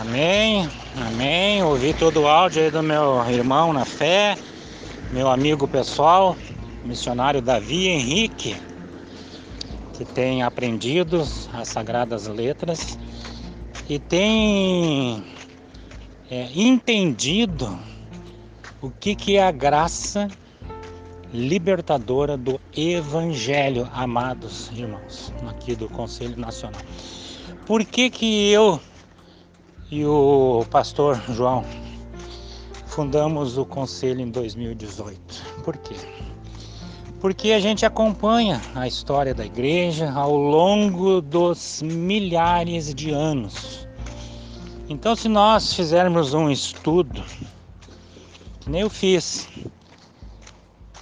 Amém, amém. Ouvi todo o áudio aí do meu irmão na fé, meu amigo pessoal, missionário Davi Henrique, que tem aprendido as sagradas letras e tem é, entendido o que, que é a graça libertadora do Evangelho, amados irmãos, aqui do Conselho Nacional. Por que, que eu e o pastor João fundamos o conselho em 2018? Por quê? Porque a gente acompanha a história da igreja ao longo dos milhares de anos. Então, se nós fizermos um estudo, que nem eu fiz,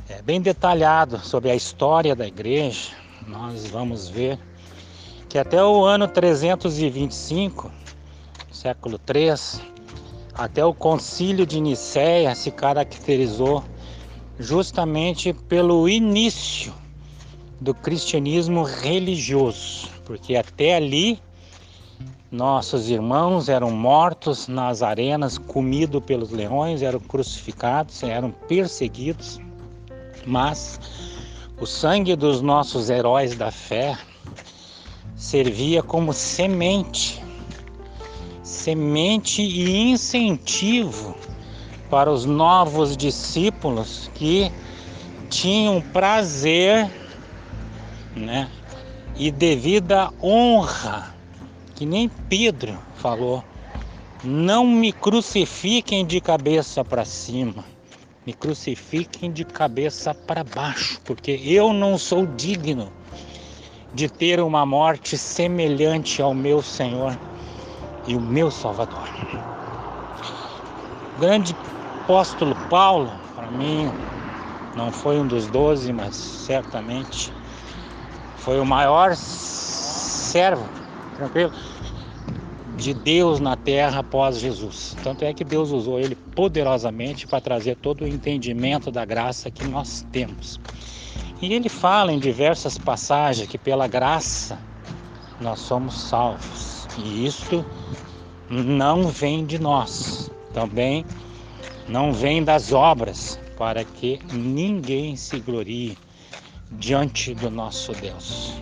é, bem detalhado sobre a história da igreja, nós vamos ver que até o ano 325, século 3, até o concílio de Nicéia se caracterizou justamente pelo início do cristianismo religioso, porque até ali nossos irmãos eram mortos nas arenas, comidos pelos leões, eram crucificados, eram perseguidos mas o sangue dos nossos heróis da fé servia como semente, semente e incentivo para os novos discípulos que tinham prazer, né, e devida honra, que nem Pedro falou: não me crucifiquem de cabeça para cima me crucifiquem de cabeça para baixo, porque eu não sou digno de ter uma morte semelhante ao meu Senhor e o meu Salvador. O grande apóstolo Paulo, para mim, não foi um dos doze, mas certamente foi o maior servo, tranquilo, de Deus na terra após Jesus. Tanto é que Deus usou ele poderosamente para trazer todo o entendimento da graça que nós temos. E ele fala em diversas passagens que pela graça nós somos salvos. E isto não vem de nós, também não vem das obras, para que ninguém se glorie diante do nosso Deus.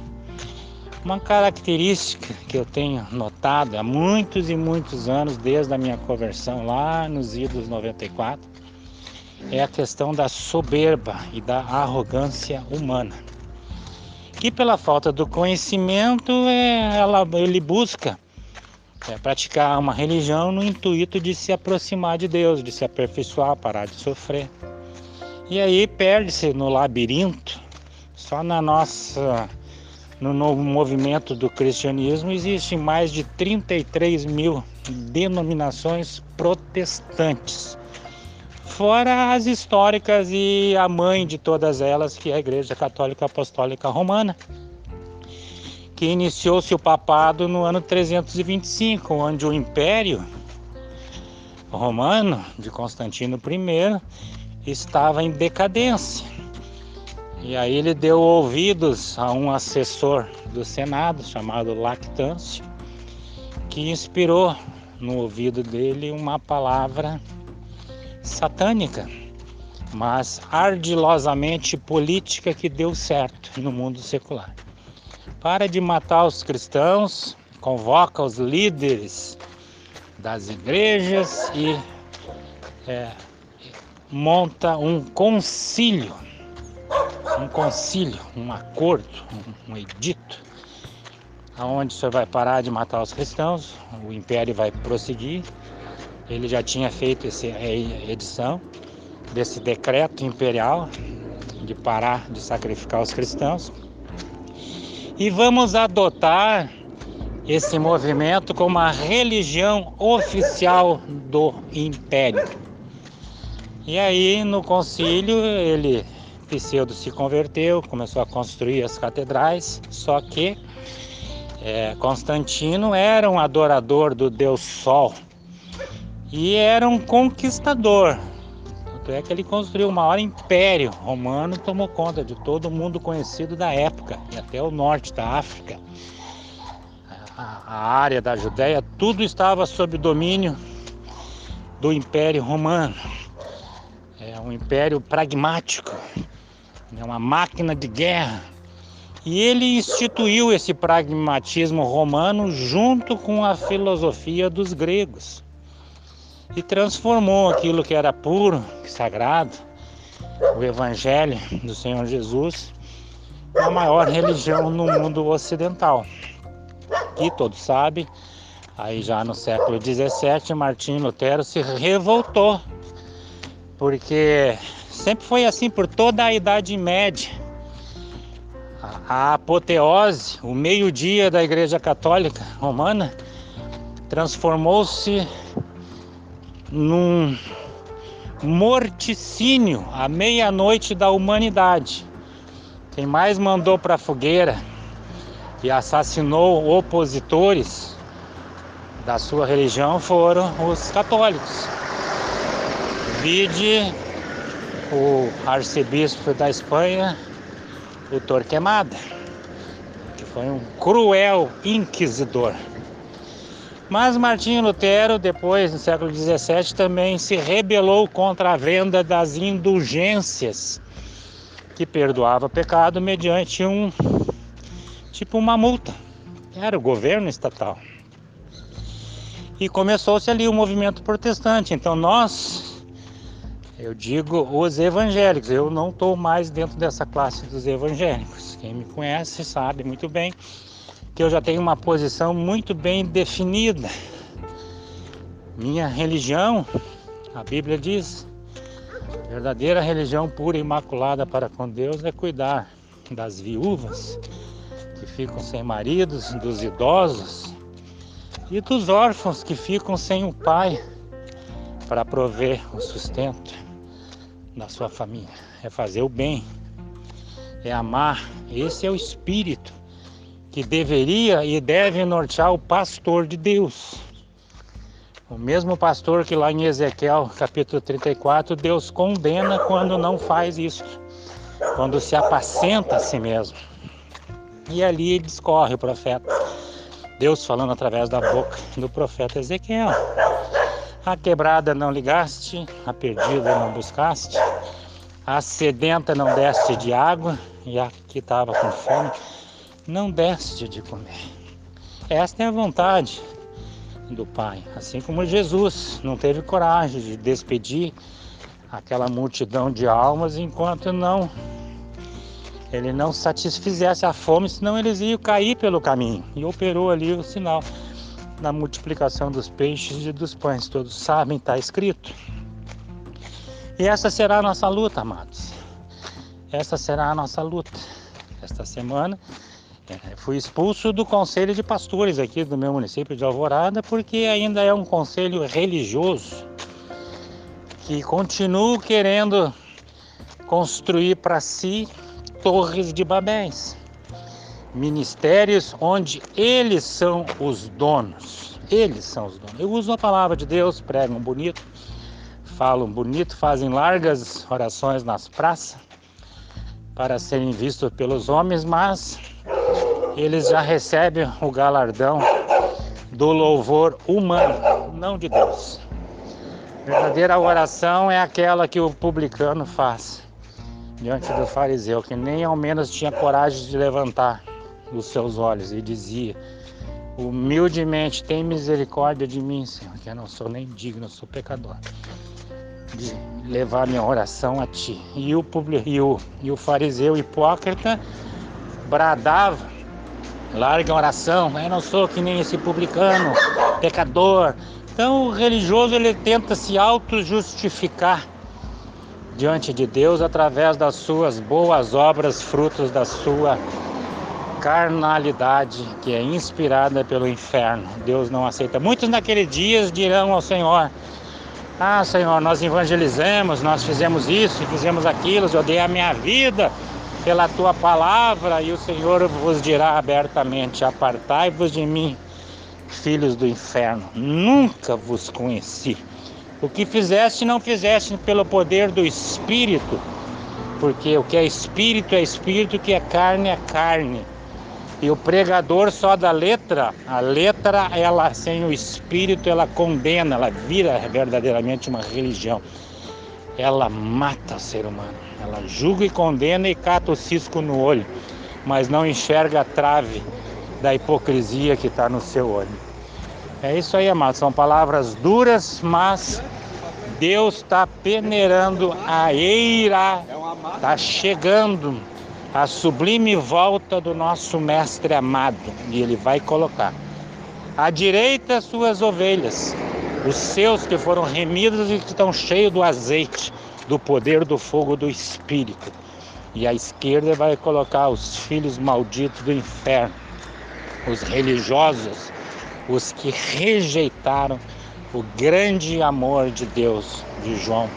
Uma característica que eu tenho notado há muitos e muitos anos, desde a minha conversão lá nos idos 94, é a questão da soberba e da arrogância humana. Que pela falta do conhecimento, é, ela, ele busca é, praticar uma religião no intuito de se aproximar de Deus, de se aperfeiçoar, parar de sofrer. E aí perde-se no labirinto, só na nossa no novo movimento do cristianismo existem mais de 33 mil denominações protestantes, fora as históricas e a mãe de todas elas, que é a Igreja Católica Apostólica Romana, que iniciou seu papado no ano 325, onde o Império Romano de Constantino I estava em decadência. E aí ele deu ouvidos a um assessor do Senado chamado Lactâncio, que inspirou no ouvido dele uma palavra satânica, mas ardilosamente política que deu certo no mundo secular. Para de matar os cristãos, convoca os líderes das igrejas e é, monta um concílio um concílio, um acordo, um, um edito, aonde senhor vai parar de matar os cristãos, o império vai prosseguir. Ele já tinha feito essa edição desse decreto imperial de parar de sacrificar os cristãos. E vamos adotar esse movimento como a religião oficial do império. E aí no concílio ele Pseudo se converteu, começou a construir as catedrais, só que é, Constantino era um adorador do Deus Sol e era um conquistador. Tanto é que ele construiu o maior império romano, tomou conta de todo o mundo conhecido da época e até o norte da África. a, a área da Judéia, tudo estava sob domínio do Império Romano. É um império pragmático, é uma máquina de guerra. E ele instituiu esse pragmatismo romano junto com a filosofia dos gregos e transformou aquilo que era puro, sagrado, o Evangelho do Senhor Jesus, na maior religião no mundo ocidental. E todos sabem, aí já no século XVII, Martinho Lutero se revoltou, porque sempre foi assim por toda a Idade Média. A apoteose, o meio-dia da Igreja Católica Romana, transformou-se num morticínio à meia-noite da humanidade. Quem mais mandou para a fogueira e assassinou opositores da sua religião foram os católicos. Vide o arcebispo da Espanha, o Torquemada, que foi um cruel inquisidor. Mas Martinho Lutero, depois, no século XVII, também se rebelou contra a venda das indulgências, que perdoava pecado mediante um tipo uma multa. Era o governo estatal. E começou-se ali o movimento protestante. Então nós, eu digo os evangélicos, eu não estou mais dentro dessa classe dos evangélicos. Quem me conhece sabe muito bem eu já tenho uma posição muito bem definida. Minha religião, a Bíblia diz, verdadeira religião pura e imaculada para com Deus é cuidar das viúvas que ficam sem maridos, dos idosos e dos órfãos que ficam sem o pai para prover o sustento da sua família. É fazer o bem, é amar. Esse é o espírito que deveria e deve nortear o pastor de Deus. O mesmo pastor que lá em Ezequiel, capítulo 34, Deus condena quando não faz isso, quando se apacenta a si mesmo. E ali discorre o profeta, Deus falando através da boca do profeta Ezequiel. A quebrada não ligaste, a perdida não buscaste, a sedenta não deste de água, e a que estava com fome não deste de comer. Esta é a vontade do Pai. Assim como Jesus não teve coragem de despedir aquela multidão de almas enquanto não ele não satisfizesse a fome, senão eles iam cair pelo caminho. E operou ali o sinal da multiplicação dos peixes e dos pães. Todos sabem, está escrito. E essa será a nossa luta, amados. Essa será a nossa luta. Esta semana fui expulso do conselho de pastores aqui do meu município de Alvorada porque ainda é um conselho religioso que continua querendo construir para si torres de Babéis, ministérios onde eles são os donos. Eles são os donos. Eu uso a palavra de Deus, pregam bonito, falam bonito, fazem largas orações nas praças para serem vistos pelos homens, mas eles já recebem o galardão do louvor humano, não de Deus. Verdadeira oração é aquela que o publicano faz diante do fariseu, que nem ao menos tinha coragem de levantar os seus olhos e dizia: Humildemente, tem misericórdia de mim, Senhor, que eu não sou nem digno, sou pecador, de levar minha oração a ti. E o, e o, e o fariseu hipócrita bradava larga a oração, eu não sou que nem esse publicano, pecador. Então o religioso ele tenta se auto-justificar diante de Deus através das suas boas obras, frutos da sua carnalidade que é inspirada pelo inferno. Deus não aceita. Muitos naqueles dias dirão ao Senhor: Ah, Senhor, nós evangelizamos, nós fizemos isso, fizemos aquilo, eu dei a minha vida pela tua palavra, e o Senhor vos dirá abertamente: Apartai-vos de mim, filhos do inferno, nunca vos conheci. O que fizeste, não fizeste pelo poder do Espírito, porque o que é Espírito é Espírito, o que é carne é carne. E o pregador só da letra, a letra, ela sem o espírito, ela condena, ela vira verdadeiramente uma religião. Ela mata o ser humano. Ela julga e condena e cata o cisco no olho, mas não enxerga a trave da hipocrisia que está no seu olho. É isso aí, amados. São palavras duras, mas Deus está peneirando a eira, está chegando a sublime volta do nosso Mestre amado, e Ele vai colocar à direita suas ovelhas, os seus que foram remidos e que estão cheios do azeite, do poder do fogo do Espírito, e à esquerda vai colocar os filhos malditos do inferno, os religiosos, os que rejeitaram o grande amor de Deus, de João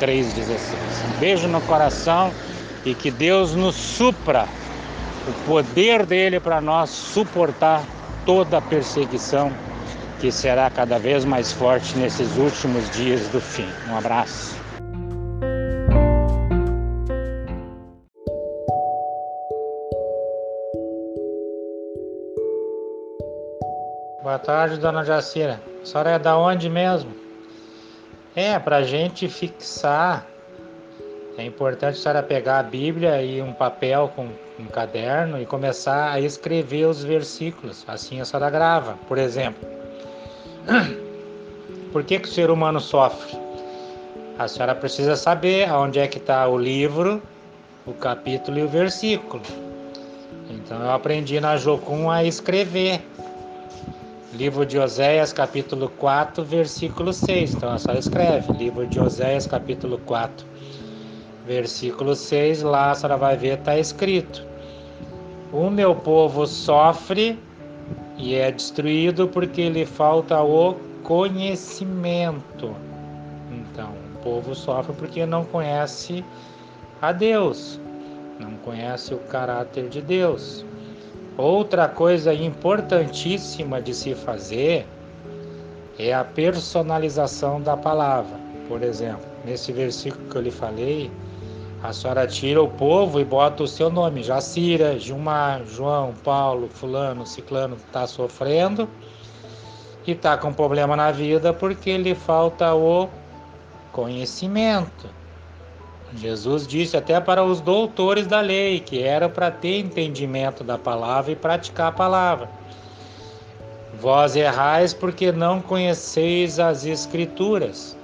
3,16. Um beijo no coração e que Deus nos supra o poder dele para nós suportar toda a perseguição que será cada vez mais forte nesses últimos dias do fim. Um abraço. Boa tarde, dona Jacira. A senhora é da onde mesmo? É, para a gente fixar, é importante a senhora pegar a Bíblia e um papel com um caderno e começar a escrever os versículos. Assim a senhora grava, por exemplo. Por que, que o ser humano sofre? A senhora precisa saber onde é que está o livro, o capítulo e o versículo. Então eu aprendi na Jocum a escrever. Livro de Oséias, capítulo 4, versículo 6. Então é só escreve. Livro de Oséias, capítulo 4, versículo 6. Lá a senhora vai ver, está escrito: O meu povo sofre e é destruído porque lhe falta o conhecimento. Então, o povo sofre porque não conhece a Deus, não conhece o caráter de Deus. Outra coisa importantíssima de se fazer é a personalização da palavra. Por exemplo, nesse versículo que eu lhe falei, a senhora tira o povo e bota o seu nome, Jacira, Gilmar, João, Paulo, fulano, ciclano, está sofrendo e está com problema na vida porque lhe falta o conhecimento. Jesus disse até para os doutores da lei que era para ter entendimento da palavra e praticar a palavra. Vós errais porque não conheceis as Escrituras.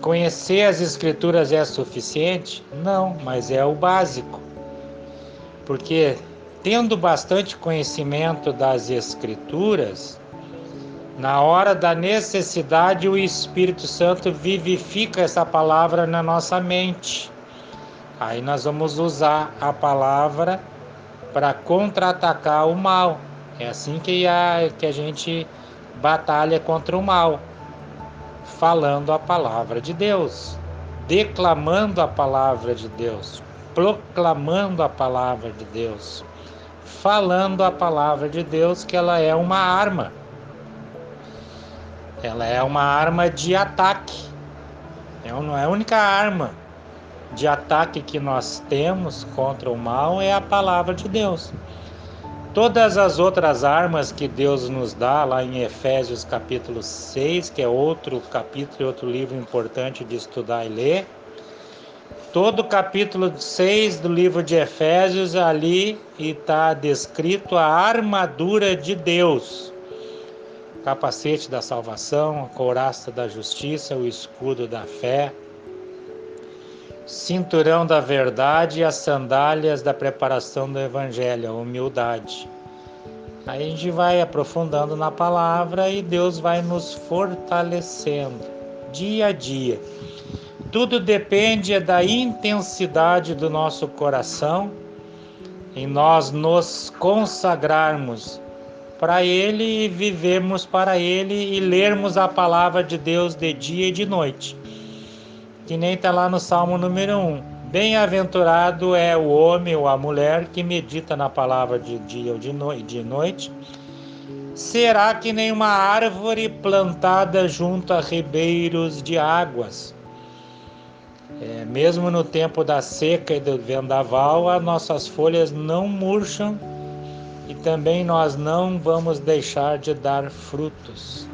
Conhecer as Escrituras é suficiente? Não, mas é o básico. Porque tendo bastante conhecimento das Escrituras, na hora da necessidade, o Espírito Santo vivifica essa palavra na nossa mente. Aí nós vamos usar a palavra para contra-atacar o mal. É assim que a, que a gente batalha contra o mal. Falando a palavra de Deus, declamando a palavra de Deus, proclamando a palavra de Deus, falando a palavra de Deus, que ela é uma arma ela é uma arma de ataque. É não é a única arma de ataque que nós temos contra o mal é a palavra de Deus. Todas as outras armas que Deus nos dá lá em Efésios capítulo 6, que é outro capítulo e outro livro importante de estudar e ler, todo o capítulo 6 do livro de Efésios ali está descrito a armadura de Deus. Capacete da salvação, a couraça da justiça, o escudo da fé, cinturão da verdade e as sandálias da preparação do evangelho, a humildade. Aí a gente vai aprofundando na palavra e Deus vai nos fortalecendo dia a dia. Tudo depende da intensidade do nosso coração em nós nos consagrarmos para Ele e vivemos para Ele e lermos a palavra de Deus de dia e de noite. Que nem está lá no Salmo número 1. Bem-aventurado é o homem ou a mulher que medita na palavra de dia ou de, no de noite. Será que nem uma árvore plantada junto a ribeiros de águas. É, mesmo no tempo da seca e do vendaval, as nossas folhas não murcham e também nós não vamos deixar de dar frutos.